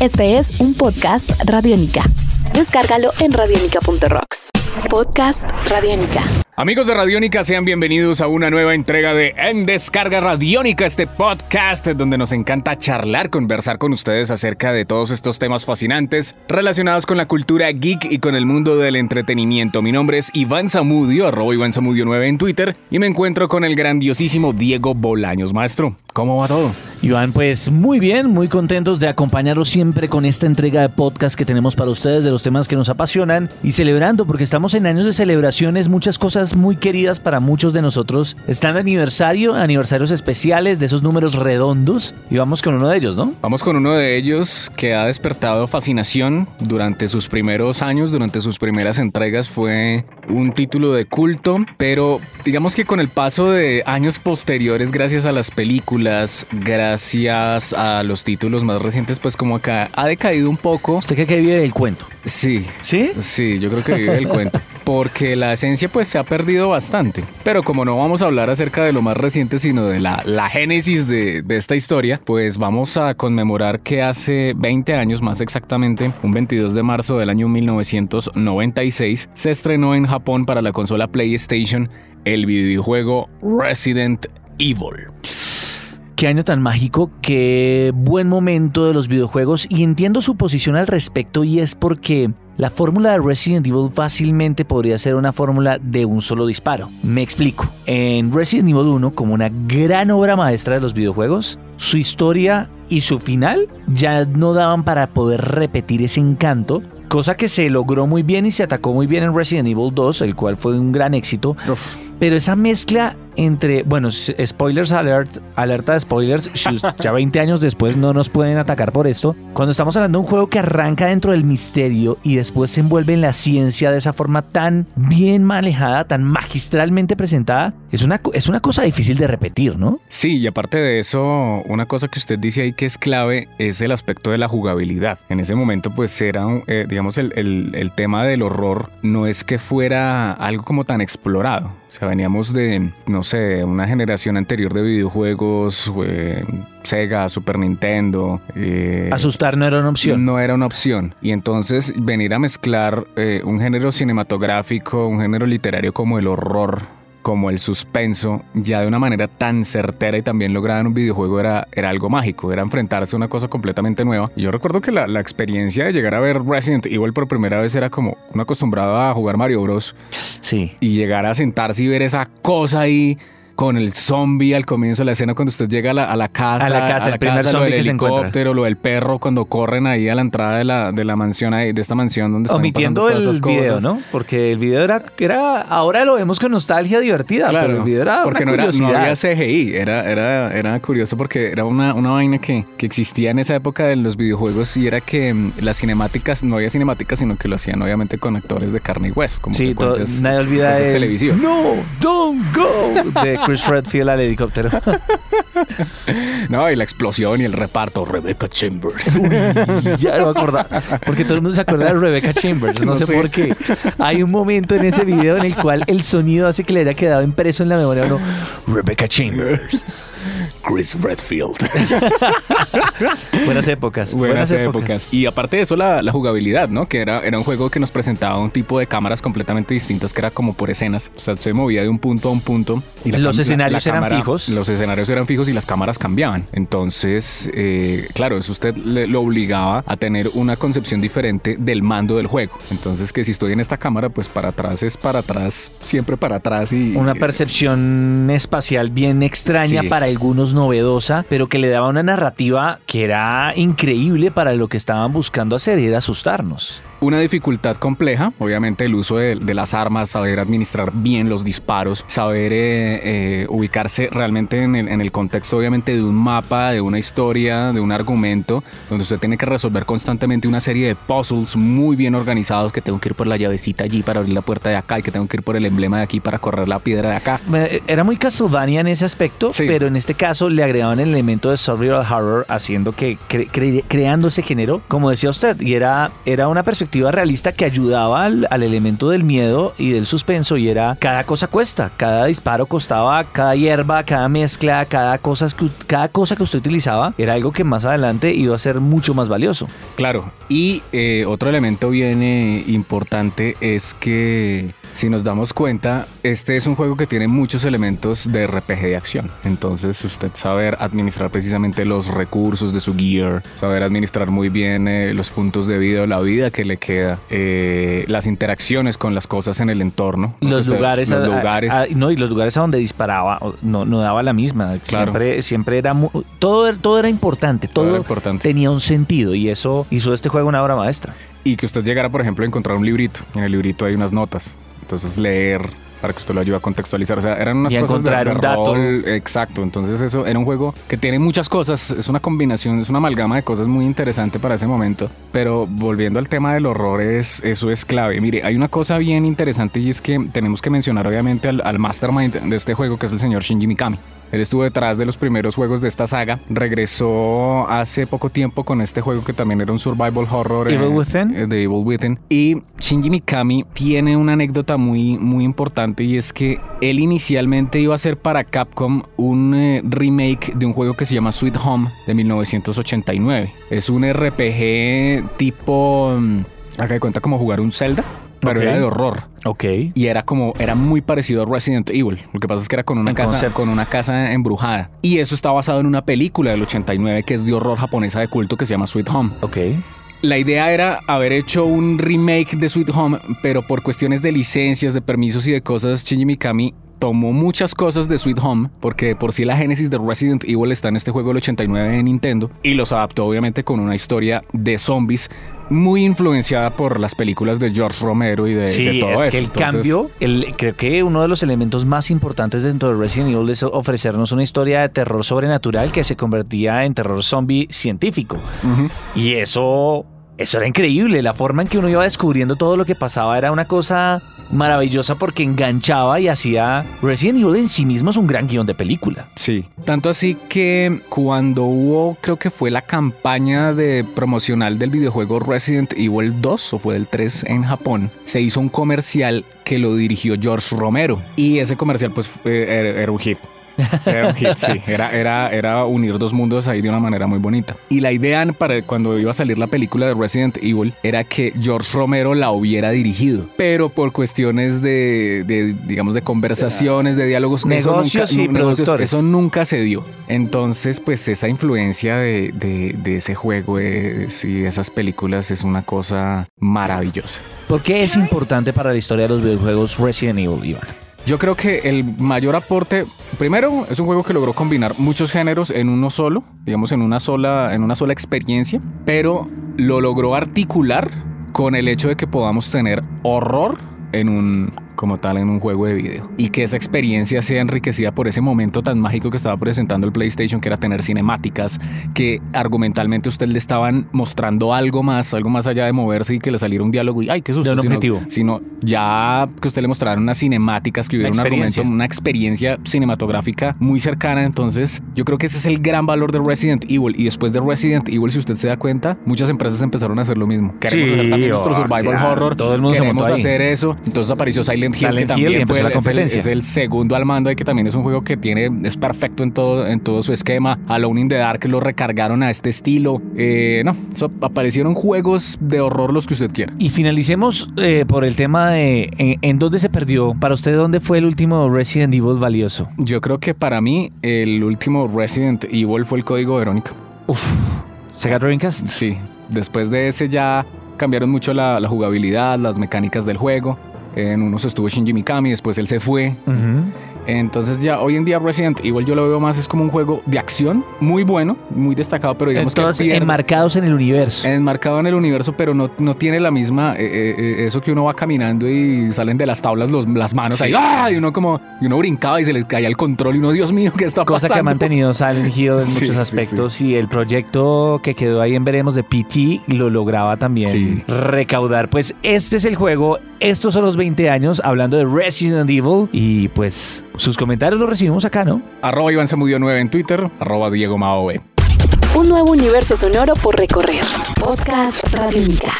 Este es un podcast Radiónica. Descárgalo en radiónica.rocks. Podcast Radiónica. Amigos de Radiónica, sean bienvenidos a una nueva entrega de En Descarga Radiónica, este podcast donde nos encanta charlar, conversar con ustedes acerca de todos estos temas fascinantes relacionados con la cultura geek y con el mundo del entretenimiento. Mi nombre es Iván Zamudio, arroba Iván Zamudio 9 en Twitter, y me encuentro con el grandiosísimo Diego Bolaños. Maestro, ¿cómo va todo? Iván, pues muy bien, muy contentos de acompañaros siempre con esta entrega de podcast que tenemos para ustedes de los temas que nos apasionan y celebrando porque estamos en años de celebraciones, muchas cosas muy queridas para muchos de nosotros están de aniversario, aniversarios especiales de esos números redondos y vamos con uno de ellos, ¿no? Vamos con uno de ellos que ha despertado fascinación durante sus primeros años, durante sus primeras entregas fue un título de culto, pero digamos que con el paso de años posteriores, gracias a las películas, gracias a los títulos más recientes, pues como acá ha decaído un poco. ¿Usted cree que vive del cuento? Sí. ¿Sí? Sí, yo creo que vive del cuento. Porque la esencia pues se ha perdido bastante. Pero como no vamos a hablar acerca de lo más reciente, sino de la, la génesis de, de esta historia, pues vamos a conmemorar que hace 20 años, más exactamente, un 22 de marzo del año 1996, se estrenó en Japón para la consola PlayStation el videojuego Resident Evil. Qué año tan mágico, qué buen momento de los videojuegos y entiendo su posición al respecto y es porque la fórmula de Resident Evil fácilmente podría ser una fórmula de un solo disparo. Me explico. En Resident Evil 1, como una gran obra maestra de los videojuegos, su historia y su final ya no daban para poder repetir ese encanto cosa que se logró muy bien y se atacó muy bien en Resident Evil 2, el cual fue un gran éxito. Uf. Pero esa mezcla entre, bueno, spoilers alert, alerta de spoilers, ya 20 años después no nos pueden atacar por esto. Cuando estamos hablando de un juego que arranca dentro del misterio y después se envuelve en la ciencia de esa forma tan bien manejada, tan magistralmente presentada, es una, es una cosa difícil de repetir, ¿no? Sí, y aparte de eso, una cosa que usted dice ahí que es clave es el aspecto de la jugabilidad. En ese momento, pues era, eh, digamos, el, el, el tema del horror no es que fuera algo como tan explorado. O sea, veníamos de, no sé, una generación anterior de videojuegos, eh, Sega, Super Nintendo. Eh, Asustar no era una opción. No era una opción. Y entonces venir a mezclar eh, un género cinematográfico, un género literario como el horror como el suspenso, ya de una manera tan certera y también lograda en un videojuego era, era algo mágico, era enfrentarse a una cosa completamente nueva. Y yo recuerdo que la, la, experiencia de llegar a ver Resident Evil por primera vez era como uno acostumbrado a jugar Mario Bros. Sí. Y llegar a sentarse y ver esa cosa ahí con el zombie al comienzo de la escena cuando usted llega a la, a la casa, a la casa, a la el primer casa, zombie lo del que helicóptero, se lo del perro cuando corren ahí a la entrada de la, de la mansión ahí, de esta mansión donde están Omitiendo pasando el todas esas video, cosas. ¿no? Porque el video era, era, ahora lo vemos con nostalgia divertida, Claro, pero el video era porque una no, era, no había CGI, era, era, era curioso porque era una, una vaina que, que existía en esa época de los videojuegos y era que mm, las cinemáticas, no había cinemáticas, sino que lo hacían obviamente con actores de carne y hueso, como Sí, todo- secuencias, nadie olvida secuencias el televisivas. No, don't go de Chris Redfield al helicóptero. No, y la explosión y el reparto, Rebecca Chambers. ya no me acordaba. Porque todo el mundo se acuerda de Rebecca Chambers. No, No sé, sé. por qué. Hay un momento en ese video en el cual el sonido hace que le haya quedado impreso en la memoria a uno. Rebecca Chambers. Chris Redfield. Buenas épocas. Buenas, épocas. Y aparte de eso, la, la jugabilidad, ¿no? Que era, era un juego que nos presentaba un tipo de cámaras completamente distintas, que era como por escenas. O sea, se movía de un punto a un punto. Y Los cam- escenarios eran fijos. Los escenarios eran fijos y las cámaras cambiaban. Entonces, eh, claro, eso usted le, lo obligaba a tener una concepción diferente del mando del juego. Entonces, que si estoy en esta cámara, pues para atrás es para atrás, siempre para atrás y... Una percepción espacial bien extraña Sí. para algunos novedosa, pero que le daba una narrativa que era increíble para lo que estaban buscando hacer y era asustarnos. Una dificultad compleja, obviamente el uso de, de las armas, saber administrar bien los disparos, saber eh, eh, ubicarse realmente en el, en el contexto obviamente de un mapa, de una historia, de un argumento, donde usted tiene que resolver constantemente una serie de puzzles muy bien organizados, que tengo que ir por la llavecita allí para abrir la puerta de acá y que tengo que ir por el emblema de aquí para correr la piedra de acá. Era muy Castlevania en ese aspecto, Sí. pero en este caso le agregaban el elemento de survival horror, haciendo que cre- cre- creando ese género, como decía usted, y era, era una perspectiva perspectiva realista que ayudaba al, al elemento del miedo y del suspenso y era cada cosa cuesta, cada disparo costaba, cada hierba, cada mezcla, cada cosa que, cada cosa que usted utilizaba era algo que más adelante iba a ser mucho más valioso. Claro, y eh, otro elemento bien eh, importante es que si nos damos cuenta, este es un juego que tiene muchos elementos de RPG de acción. Entonces, usted saber administrar precisamente los recursos de su gear, saber administrar muy bien eh, los puntos de vida o la vida que le queda, eh, las interacciones con las cosas en el entorno. Los lugares, los a- lugares. a- no, y los lugares a donde disparaba no, no daba la misma. Claro. Siempre, siempre era mu- todo, todo era importante, Todo todo, era importante. tenía un sentido y eso hizo de este juego una obra maestra. Y que usted llegara, por ejemplo, a encontrar un librito. En el librito hay unas notas. Entonces leer para que usted lo ayude a contextualizar. O sea, eran unas Y cosas de- encontrar de un dato. rol. Exacto. Entonces eso era un juego que tiene muchas cosas. Es una combinación, es una amalgama de cosas muy interesante para ese momento. Pero volviendo al tema del horror, es, eso es clave. Mire, hay una cosa bien interesante y es que tenemos que mencionar obviamente al, al mastermind de este juego, que es el señor Shinji Mikami. Él estuvo detrás de los primeros juegos de esta saga. Regresó hace poco tiempo con este juego que también era un survival horror. Evil eh, Within. eh, de Evil Within. Y Shinji Mikami tiene una anécdota muy, muy importante y es que él inicialmente iba a hacer para Capcom un eh, remake de un juego que se llama Sweet Home de 1989. Es un RPG tipo... mm, Haga de cuenta como jugar un Zelda, pero Ok. era de horror. Ok. Y era como, era muy parecido a Resident Evil. Lo que pasa es que era con una casa, con una casa embrujada. Y eso está basado en una película del 89 que es de horror japonesa de culto que se llama Sweet Home. Ok. La idea era haber hecho un remake de Sweet Home, pero por cuestiones de licencias, de permisos y de cosas, Shinji Mikami tomó muchas cosas de Sweet Home, porque de por sí la génesis de Resident Evil está en este juego del 89 de Nintendo, y los adaptó obviamente con una historia de zombies muy influenciada por las películas de George Romero y de, Sí, de todo es eso. que el Entonces, cambio, el, creo que uno de los elementos más importantes dentro de Resident Evil es ofrecernos una historia de terror sobrenatural que se convertía en terror zombie científico. Y eso, eso era increíble. La forma en que uno iba descubriendo todo lo que pasaba era una cosa maravillosa porque enganchaba y hacía... Resident Evil en sí mismo es un gran guion de película. Sí, tanto así que cuando hubo, creo que fue la campaña de promocional del videojuego Resident Evil 2 o fue del 3 en Japón, se hizo un comercial que lo dirigió George Romero y ese comercial pues fue- era, era un hit. Era un hit, sí. Era, era, era unir dos mundos ahí de una manera muy bonita. Y la idea para cuando iba a salir la película de Resident Evil era que George Romero la hubiera dirigido. Pero por cuestiones de, de, digamos, de conversaciones, de diálogos, eso Negocios y productores. eso nunca se dio. Entonces, pues esa influencia de, de- de ese juego es- y de esas películas es una cosa maravillosa. ¿Por qué es importante para la historia de los videojuegos Resident Evil, Iván? Yo creo que el mayor aporte, primero, es un juego que logró combinar muchos géneros en uno solo, digamos en una sola, en una sola experiencia, pero lo logró articular con el hecho de que podamos tener horror en un como tal en un juego de video y que esa experiencia sea enriquecida por ese momento tan mágico que estaba presentando el PlayStation que era tener cinemáticas que argumentalmente a usted le estaban mostrando algo más algo más allá de moverse y que le saliera un diálogo y ay qué susto un sino- objetivo. sino ya que usted le mostrara unas cinemáticas, que hubiera un argumento, una experiencia cinematográfica muy cercana. Entonces, yo creo que ese es el gran valor de Resident Evil. Y después de Resident Evil, si usted se da cuenta, muchas empresas empezaron a hacer lo mismo. Queremos Sí, hacer también oh, nuestro survival claro, horror. todo el mundo se Queremos ahí. hacer eso. Entonces apareció Silent Hill, Silent que Hill también fue la el, es, el, competencia. es el segundo al mando y que también es un juego que tiene, es perfecto en todo, en todo su esquema. Alone in the Dark lo recargaron a este estilo. Eh, no, aparecieron juegos de horror los que usted quiera. Y finalicemos eh, por el tema de en, en dónde se perdió. Para usted, ¿dónde fue el último Resident Evil valioso? Yo creo que para mí el último Resident Evil fue el código Verónica. Uf, Sega Dreamcast. Sí, después de ese ya cambiaron mucho la, la jugabilidad, las mecánicas del juego. En unos estuvo Shinji Mikami, después él se fue. Entonces ya hoy en día Resident Evil yo lo veo más es como un juego de acción, muy bueno, muy destacado, pero digamos que pierde- enmarcados en el universo. enmarcado en el universo, pero no, no tiene la misma, eh, eh, eh, eso que uno va caminando y salen de las tablas los- las manos ahí, ¡ah! y uno como, y uno brincaba y se les caía el control y uno, Dios mío, ¿qué está Cosa pasando? que ha mantenido Silent Hill en Sí, muchos sí, aspectos y el proyecto que quedó ahí en Veremos de PT lo lograba también recaudar. Pues este es el juego, estos son los 20 años hablando de Resident Evil y pues sus comentarios los recibimos acá, ¿no? Arroba Iván Zamudio 9 en Twitter, arroba Diego Mao B. Un nuevo universo sonoro por recorrer. Podcast Radiónica.